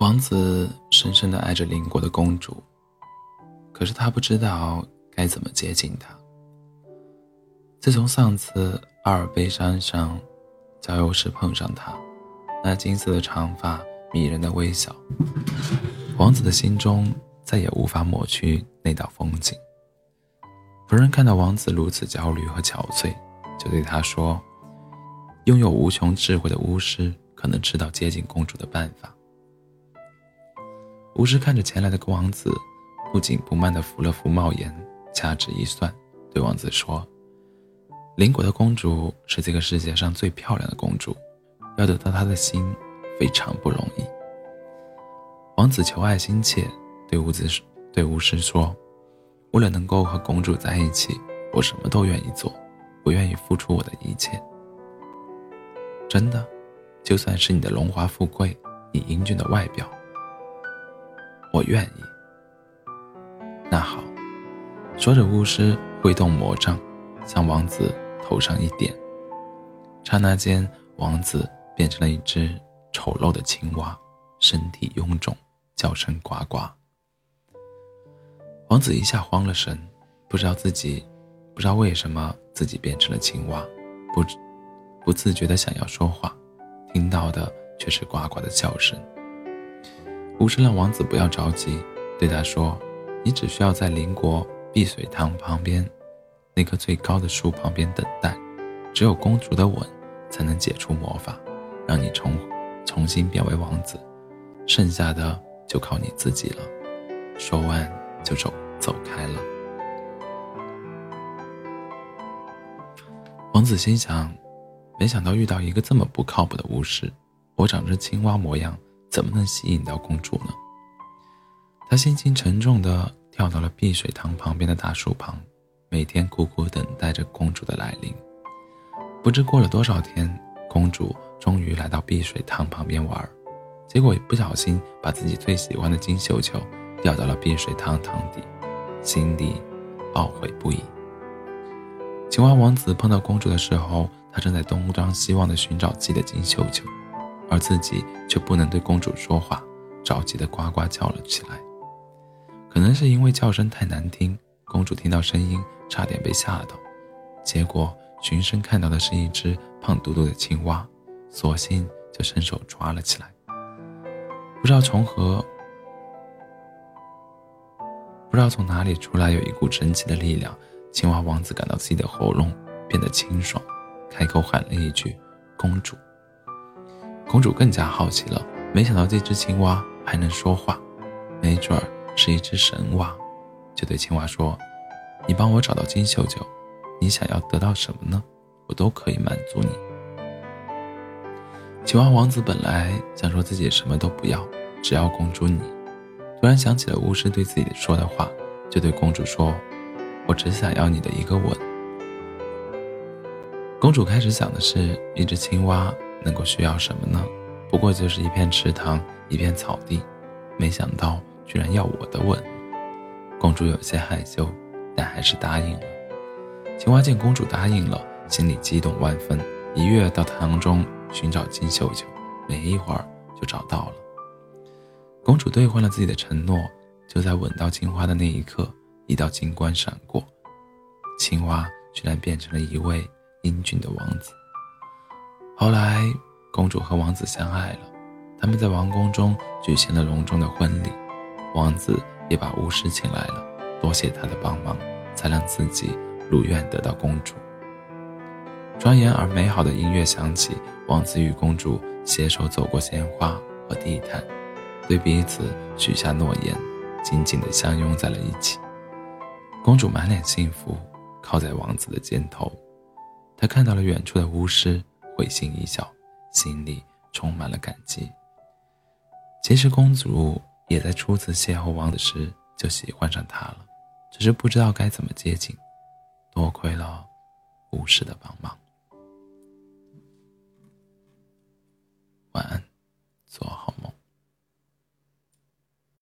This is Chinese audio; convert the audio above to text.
王子深深的爱着邻国的公主，可是他不知道该怎么接近她。自从上次阿尔卑山上郊游时碰上她，那金色的长发、迷人的微笑，王子的心中再也无法抹去那道风景。仆人看到王子如此焦虑和憔悴，就对他说：“拥有无穷智慧的巫师可能知道接近公主的办法。”巫师看着前来的王子，不紧不慢地扶了扶帽檐，掐指一算，对王子说：“邻国的公主是这个世界上最漂亮的公主，要得到她的心非常不容易。”王子求爱心切，对巫子对巫师说：“为了能够和公主在一起，我什么都愿意做，我愿意付出我的一切。真的，就算是你的荣华富贵，你英俊的外表。”我愿意。那好，说着，巫师挥动魔杖，向王子头上一点，刹那间，王子变成了一只丑陋的青蛙，身体臃肿，叫声呱呱。王子一下慌了神，不知道自己，不知道为什么自己变成了青蛙，不不自觉的想要说话，听到的却是呱呱的叫声。巫师让王子不要着急，对他说：“你只需要在邻国碧水塘旁边那棵最高的树旁边等待，只有公主的吻才能解除魔法，让你重重新变为王子。剩下的就靠你自己了。”说完就走走开了。王子心想：“没想到遇到一个这么不靠谱的巫师，我长着青蛙模样。”怎么能吸引到公主呢？他心情沉重地跳到了碧水塘旁边的大树旁，每天苦苦等待着公主的来临。不知过了多少天，公主终于来到碧水塘旁边玩，结果不小心把自己最喜欢的金绣球掉到了碧水塘塘底，心里懊悔不已。青蛙王子碰到公主的时候，他正在东张西望地寻找自己的金绣球。而自己却不能对公主说话，着急的呱呱叫了起来。可能是因为叫声太难听，公主听到声音差点被吓到，结果循声看到的是一只胖嘟嘟的青蛙，索性就伸手抓了起来。不知道从何，不知道从哪里出来有一股神奇的力量，青蛙王子感到自己的喉咙变得清爽，开口喊了一句：“公主。”公主更加好奇了，没想到这只青蛙还能说话，没准儿是一只神蛙，就对青蛙说：“你帮我找到金秀秀，你想要得到什么呢？我都可以满足你。”青蛙王子本来想说自己什么都不要，只要公主你，突然想起了巫师对自己说的话，就对公主说：“我只想要你的一个吻。”公主开始想的是一只青蛙。能够需要什么呢？不过就是一片池塘，一片草地。没想到居然要我的吻。公主有些害羞，但还是答应了。青蛙见公主答应了，心里激动万分，一跃到塘中寻找金绣球。没一会儿就找到了。公主兑换了自己的承诺，就在吻到青蛙的那一刻，一道金光闪过，青蛙居然变成了一位英俊的王子。后来，公主和王子相爱了，他们在王宫中举行了隆重的婚礼，王子也把巫师请来了，多谢他的帮忙，才让自己如愿得到公主。庄严而美好的音乐响起，王子与公主携手走过鲜花和地毯，对彼此许下诺言，紧紧地相拥在了一起。公主满脸幸福，靠在王子的肩头，她看到了远处的巫师。会心一笑，心里充满了感激。其实公主也在初次邂逅王子时就喜欢上他了，只是不知道该怎么接近。多亏了巫师的帮忙。